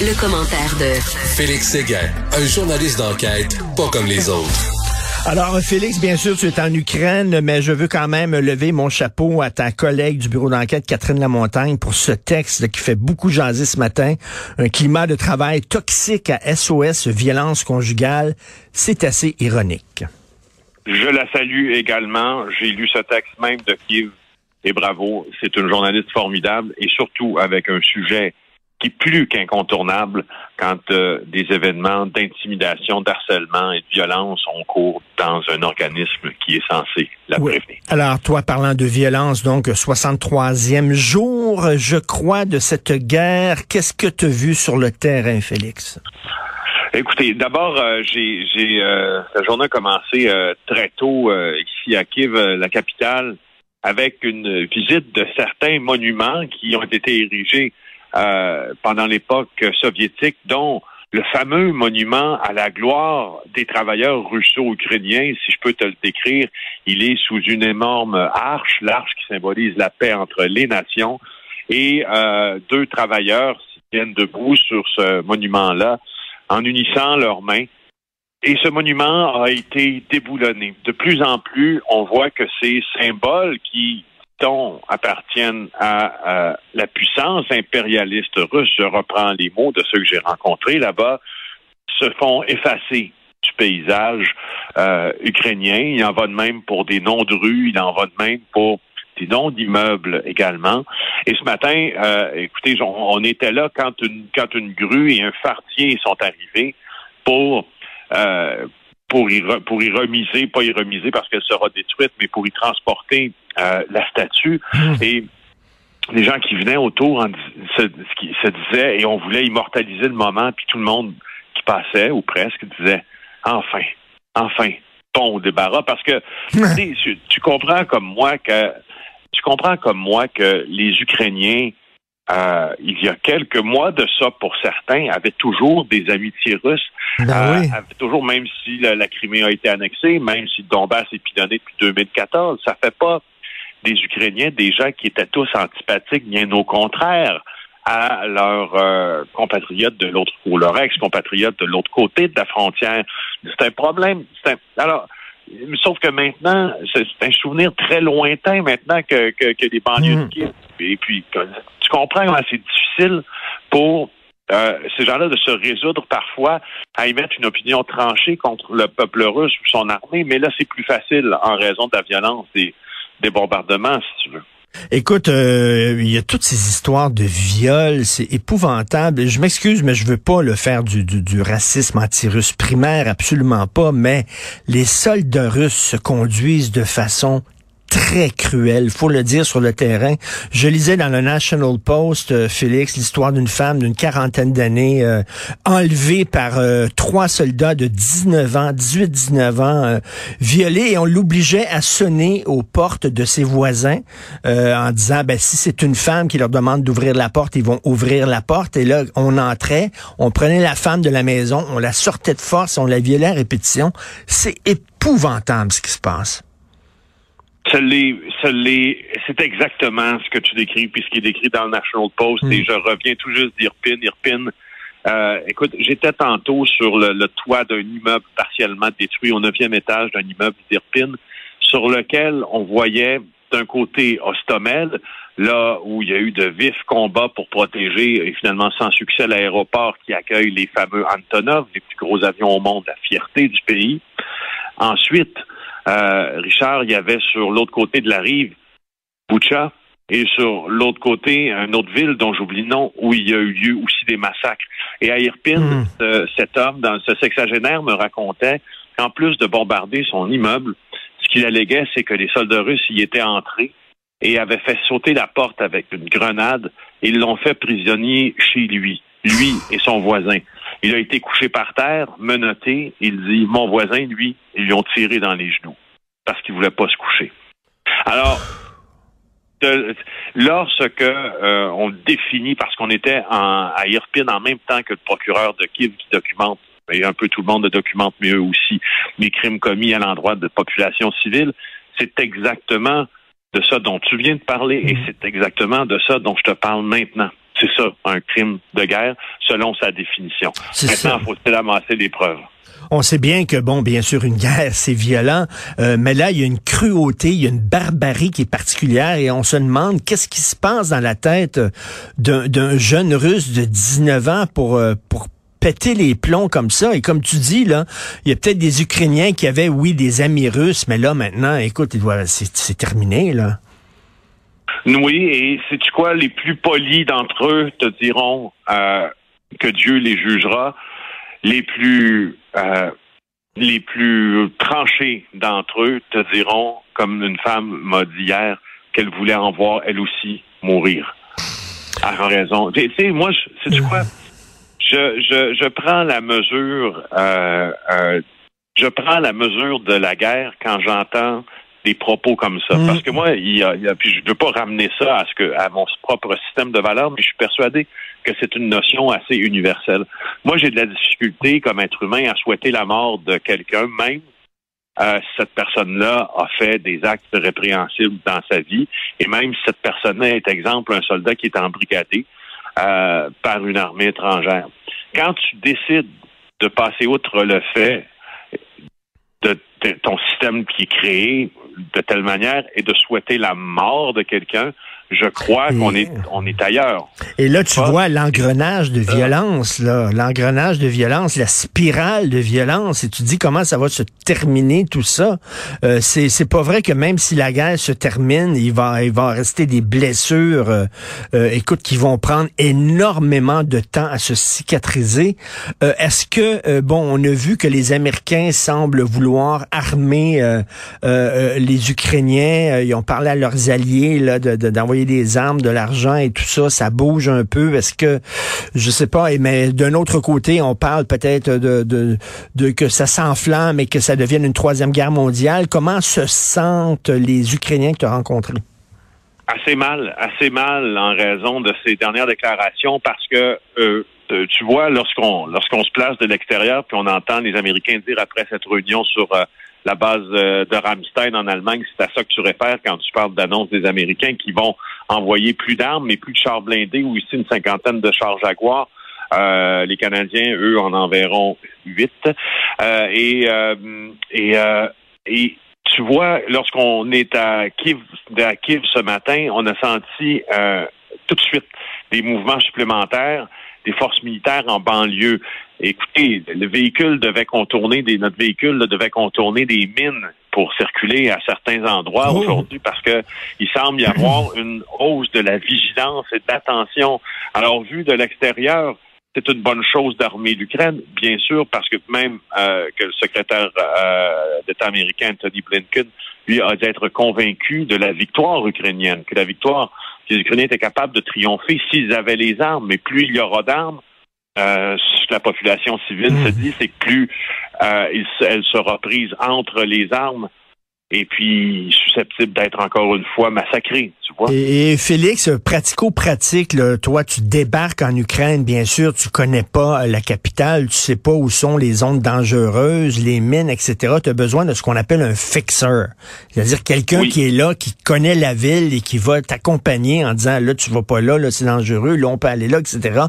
Le commentaire de Félix Séguin, un journaliste d'enquête pas comme les autres. Alors, Félix, bien sûr, tu es en Ukraine, mais je veux quand même lever mon chapeau à ta collègue du bureau d'enquête, Catherine Lamontagne, pour ce texte qui fait beaucoup jaser ce matin. Un climat de travail toxique à SOS, violence conjugale. C'est assez ironique. Je la salue également. J'ai lu ce texte même de Kiev et bravo. C'est une journaliste formidable et surtout avec un sujet qui est plus qu'incontournable quand euh, des événements d'intimidation, d'harcèlement et de violence ont cours dans un organisme qui est censé la Oui. prévenir. Alors, toi, parlant de violence, donc 63e jour, je crois, de cette guerre. Qu'est-ce que tu as vu sur le terrain, Félix? Écoutez, d'abord, euh, j'ai, j'ai euh, la journée a commencé très tôt ici à Kiev, la capitale, avec une visite de certains monuments qui ont été érigés euh, pendant l'époque soviétique, dont le fameux monument à la gloire des travailleurs russo-ukrainiens, si je peux te le décrire, il est sous une énorme arche, l'arche qui symbolise la paix entre les nations, et euh, deux travailleurs s'y tiennent debout sur ce monument-là en unissant leurs mains. Et ce monument a été déboulonné. De plus en plus, on voit que ces symboles qui dont appartiennent à, la puissance impérialiste russe, je reprends les mots de ceux que j'ai rencontrés là-bas, se font effacer du paysage euh, ukrainien. Il en va de même pour des noms de rues, il en va de même pour des noms d'immeubles également. Et ce matin, euh, écoutez, on, on était là quand une, quand une grue et un fartier sont arrivés pour euh, pour y, re- pour y remiser, pas y remiser parce qu'elle sera détruite, mais pour y transporter euh, la statue. Et les gens qui venaient autour en se, disaient, et on voulait immortaliser le moment, puis tout le monde qui passait, ou presque, disait, enfin, enfin, bon au débarras, parce que tu comprends comme moi que tu comprends comme moi que les Ukrainiens euh, il y a quelques mois de ça, pour certains, avaient toujours des amitiés russes. Ben Euh, oui. avaient toujours, même si la, la Crimée a été annexée, même si le Donbass est pilonné depuis 2014, ça fait pas des Ukrainiens des gens qui étaient tous antipathiques, bien au contraire à leurs euh, compatriotes de l'autre ou leurs ex-compatriotes de l'autre côté de la frontière. C'est un problème. Un- alors, sauf que maintenant, c'est un souvenir très lointain maintenant que, que, que les banlieues Mhm. Et puis, tu comprends comment c'est difficile pour euh, ces gens-là de se résoudre parfois à émettre une opinion tranchée contre le peuple russe ou son armée, mais là, c'est plus facile en raison de la violence des, bombardements, si tu veux. Écoute, euh, il y a toutes ces histoires de viol, c'est épouvantable. Je m'excuse, mais je veux pas le faire du, du racisme anti-russe primaire, absolument pas, mais les soldats russes se conduisent de façon très cruelle, faut le dire sur le terrain. Je lisais dans le National Post, euh, Félix, l'histoire d'une femme d'une quarantaine d'années euh, enlevée par euh, trois soldats de 19 ans, 18-19 ans, euh, violée, et on l'obligeait à sonner aux portes de ses voisins en disant, ben si c'est une femme qui leur demande d'ouvrir la porte, ils vont ouvrir la porte. Et là, on entrait, on prenait la femme de la maison, on la sortait de force, on la violait à répétition. C'est épouvantable ce qui se passe. Ça l'est- ça l'est- c'est exactement ce que tu décris, puis ce qui est décrit dans le National Post. Et je reviens tout juste d'Irpine. Irpine, euh, écoute, j'étais tantôt sur le, le toit d'un immeuble partiellement détruit, au neuvième étage d'un immeuble d'Irpine, sur lequel on voyait d'un côté Ostomel, là où il y a eu de vifs combats pour protéger, et finalement sans succès, l'aéroport qui accueille les fameux Antonov, les plus gros avions au monde, la fierté du pays. Ensuite, euh, Richard, il y avait sur l'autre côté de la rive, Boucha, et sur l'autre côté, une autre ville dont j'oublie le nom, où il y a eu lieu aussi des massacres. Et à Irpin, euh, cet homme, dans ce sexagénaire, me racontait qu'en plus de bombarder son immeuble, ce qu'il alléguait, c'est que les soldats russes y étaient entrés et avaient fait sauter la porte avec une grenade et l'ont fait prisonnier chez lui, lui et son voisin. Il a été couché par terre, menotté. Il dit, mon voisin, lui, ils lui ont tiré dans les genoux parce qu'il voulait pas se coucher. Alors, de- lorsque euh, on définit, parce qu'on était en, à Irpin en même temps que le procureur de Kiev qui documente, et un peu tout le monde le documente, mais eux aussi, les crimes commis à l'endroit de population civile, c'est exactement de ça dont tu viens de parler et c'est exactement de ça dont je te parle maintenant. C'est ça, un crime de guerre, selon sa définition. Maintenant, faut-il amasser des preuves? On sait bien que, bon, bien sûr, une guerre, c'est violent, euh, mais là, il y a une cruauté, il y a une barbarie qui est particulière et on se demande qu'est-ce qui se passe dans la tête d'un jeune russe de 19 ans pour, euh, pour péter les plombs comme ça. Et comme tu dis, là, il y a peut-être des Ukrainiens qui avaient, oui, des amis russes, mais là, maintenant, écoute, il doit- c'est c'est terminé, là. Oui, et sais-tu quoi? Les plus polis d'entre eux te diront euh, que Dieu les jugera. Les plus euh, les plus tranchés d'entre eux te diront, comme une femme m'a dit hier, qu'elle voulait en voir elle aussi mourir. Elle raison. Tu sais, moi, je- sais-tu quoi? Je, je, je prends la mesure euh, je prends la mesure de la guerre quand j'entends des propos comme ça. Mm. Parce que moi, il y a, il y a- puis je veux pas ramener ça à ce que à mon propre système de valeurs, mais je suis persuadé que c'est une notion assez universelle. Moi, j'ai de la difficulté comme être humain à souhaiter la mort de quelqu'un, même euh, si cette personne-là a fait des actes répréhensibles dans sa vie, et même si cette personne-là est, exemple, un soldat qui est embrigadé euh, par une armée étrangère. Quand tu décides de passer outre le fait qui est créé de telle manière et de souhaiter la mort de quelqu'un, je crois qu'on est on est ailleurs. Et là, tu vois l'engrenage de violence, là, l'engrenage de violence, la spirale de violence, et tu dis comment ça va se terminer tout ça. Euh, c'est c'est pas vrai que même si la guerre se termine, il va il va rester des blessures, euh, euh, écoute, qui vont prendre énormément de temps à se cicatriser. Euh, Est-ce que euh, bon, on a vu que les Américains semblent vouloir armer euh, euh, les Ukrainiens. Euh, Ils ont parlé à leurs alliés là, de- de- d'envoyer des armes, de l'argent et tout ça. Ça bouge un peu. Est-ce que, je sais pas, et- mais d'un autre côté, on parle peut-être de que ça s'enflamme et que ça devienne une troisième guerre mondiale. Comment se sentent les Ukrainiens que tu as rencontrés? Assez mal, assez mal en raison de ces dernières déclarations parce que euh, euh, tu vois, lorsqu'on lorsqu'on se place de l'extérieur, puis on entend les Américains dire après cette réunion sur euh, la base euh, de Ramstein en Allemagne, c'est à ça que tu réfères quand tu parles d'annonce des Américains qui vont envoyer plus d'armes, mais plus de chars blindés ou ici une cinquantaine de chars Jaguar. Euh, les Canadiens, eux, en enverront huit. Euh, et et, et tu vois, lorsqu'on est à Kiev, à Kiev ce matin, on a senti tout de suite des mouvements supplémentaires, des forces militaires en banlieue. Écoutez, le véhicule devait contourner des, notre véhicule là, devait contourner des mines pour circuler à certains endroits Oh. aujourd'hui parce que il semble y avoir une hausse de la vigilance et de l'attention. Alors, vu de l'extérieur, c'est une bonne chose d'armer l'Ukraine, bien sûr, parce que même euh, que le secrétaire euh, d'État américain, Anthony Blinken, lui a d'être convaincu de la victoire ukrainienne, que la victoire, les Ukrainiens étaient capables de triompher s'ils avaient les armes, mais plus il y aura d'armes, euh, ce que la population civile se dit, c'est que plus euh, il elle sera prise entre les armes et puis susceptible d'être encore une fois massacrée, tu vois. Et, et Félix, pratico-pratique, là, toi, tu débarques en Ukraine, bien sûr, tu connais pas euh, la capitale, tu sais pas où sont les zones dangereuses, les mines, etc. Tu as besoin de ce qu'on appelle un fixer. C'est-à-dire quelqu'un Oui. qui est là, qui connaît la ville et qui va t'accompagner en disant, là, tu vas pas là, là, c'est dangereux, là, on peut aller là, etc.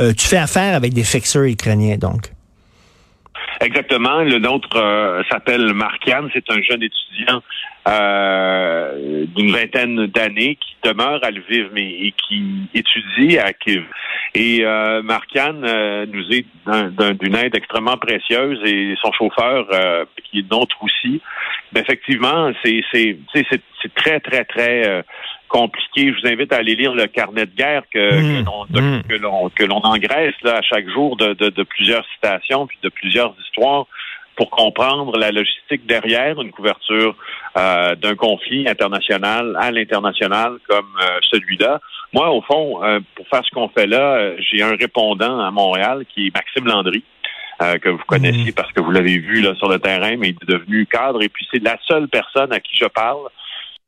Euh, tu fais affaire avec des fixers ukrainiens, donc. Exactement. Le nôtre euh, s'appelle Markian. C'est un jeune étudiant euh, d'une vingtaine d'années qui demeure à Lviv, mais et qui étudie à Kiev. Et euh, Markian euh, nous est d'une aide extrêmement précieuse et son chauffeur, euh, qui est nôtre aussi. Ben, effectivement, c'est très très très compliqué. Je vous invite à aller lire le carnet de guerre que, mmh. mmh. que l'on que l'on engraisse là à chaque jour de, de, de, plusieurs citations puis de plusieurs histoires pour comprendre la logistique derrière une couverture euh, d'un conflit international à l'international comme euh, celui-là. Moi, au fond, euh, pour faire ce qu'on fait là, j'ai un répondant à Montréal qui est Maxime Landry. que vous connaissiez mmh. parce que vous l'avez vu là sur le terrain, mais il est devenu cadre et puis c'est la seule personne à qui je parle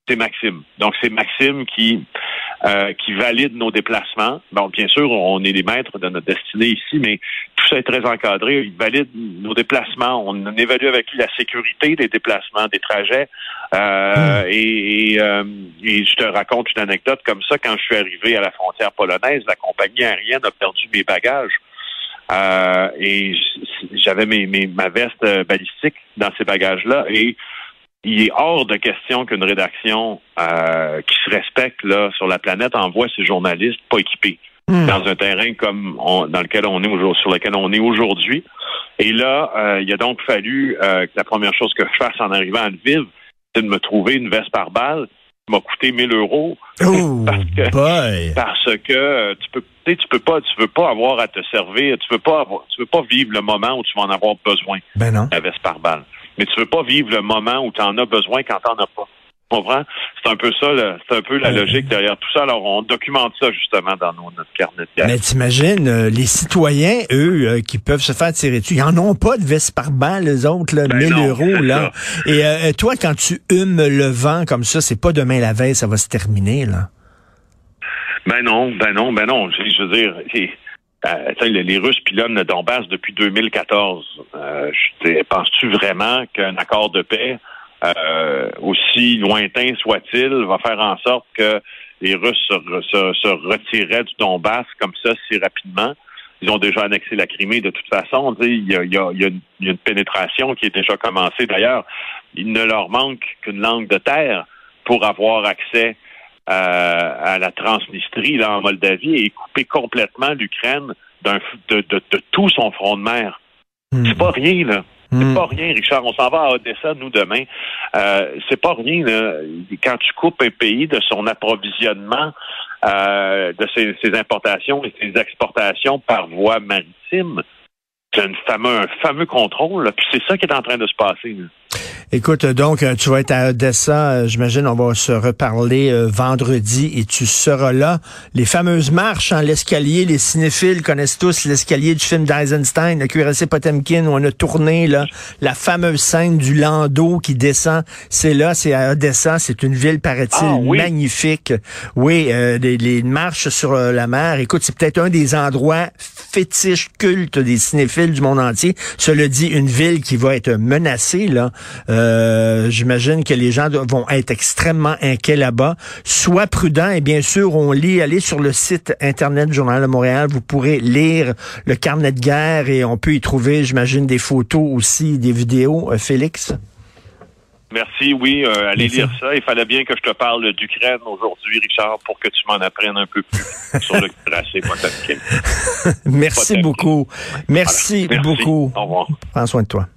c'est Maxime. Donc, c'est Maxime qui euh, qui valide nos déplacements. Bon, bien sûr, on est les maîtres de notre destinée ici, mais tout ça est très encadré. Il valide nos déplacements. On évalue avec lui la sécurité des déplacements, des trajets. Euh, hmm. et, euh, et, je te raconte une anecdote comme ça. Quand je suis arrivé à la frontière polonaise, la compagnie aérienne a perdu mes bagages. Euh, et j'avais mes, mes, ma veste balistique dans ces bagages-là. Et il est hors de question qu'une rédaction euh, qui se respecte là sur la planète envoie ses journalistes pas équipés hmm. dans un terrain comme dans lequel on est aujourd'hui, sur lequel on est aujourd'hui. Et là, euh, il a donc fallu euh, que la première chose que je fasse en arrivant à Lviv, c'est de me trouver une veste par balle qui m'a coûté 1000 euros. Oh, parce que, parce que tu peux tu peux pas tu veux pas avoir à te servir, tu veux pas tu veux pas vivre le moment où tu vas en avoir besoin. Ben non. La veste par balle mais tu veux pas vivre le moment où tu en as besoin quand tu n'en as pas. Tu comprends? C'est un peu ça, c'est un peu la logique derrière tout ça. Alors, on documente ça justement dans nos, notre carnet de Mais t'imagines, euh, les citoyens, eux, euh, qui peuvent se faire tirer dessus, ils en ont pas de veste par balle, les autres, là, 1000 ben euros, là. Et euh, toi, quand tu humes le vent comme ça, c'est pas demain la veille, ça va se terminer, là. Ben non, ben non, ben non. Je, veux dire, euh, les Russes pilonnent le Donbass depuis 2014. Euh, Penses-tu vraiment qu'un accord de paix, euh, aussi lointain soit-il, va faire en sorte que les Russes se, se, retireraient du Donbass comme ça si rapidement? Ils ont déjà annexé la Crimée de toute façon. Il y, a, y a, y a une pénétration qui est déjà commencée. D'ailleurs, il ne leur manque qu'une langue de terre pour avoir accès euh, à la Transnistrie, là, en Moldavie, et couper complètement l'Ukraine de, de, de, tout son front de mer. Hmm. C'est pas rien, là. C'est hmm. pas rien, Richard. On s'en va à Odessa, nous, demain. Euh, c'est pas rien, là. Quand tu coupes un pays de son approvisionnement, euh, de ses, ses, importations et ses exportations par voie maritime, c'est un fameux, un fameux contrôle. Puis c'est ça qui est en train de se passer. Là. Écoute, donc, euh, tu vas être à Odessa, euh, j'imagine, on va se reparler euh, vendredi et tu seras là. Les fameuses marches en l'escalier, les cinéphiles connaissent tous l'escalier du film d'Eisenstein, le QRC Potemkin, où on a tourné là, la fameuse scène du landau qui descend. C'est là, c'est à Odessa, c'est une ville, paraît-il, ah, magnifique. Oui, les, marches sur la mer. Écoute, c'est peut-être un des endroits fétiches, cultes des cinéphiles du monde entier. Cela dit, une ville qui va être menacée, là. Euh, j'imagine que les gens vont être extrêmement inquiets là-bas. Sois prudent et bien sûr, on lit, allez sur le site Internet du Journal de Montréal, vous pourrez lire le carnet de guerre et on peut y trouver, j'imagine, des photos aussi, des vidéos. Euh, Félix? Merci, oui, euh, allez lire ça. Il fallait bien que je te parle d'Ukraine aujourd'hui, Richard, pour que tu m'en apprennes un peu plus sur le tracé Merci beaucoup. Merci, Merci beaucoup. Au revoir. Prends soin de toi.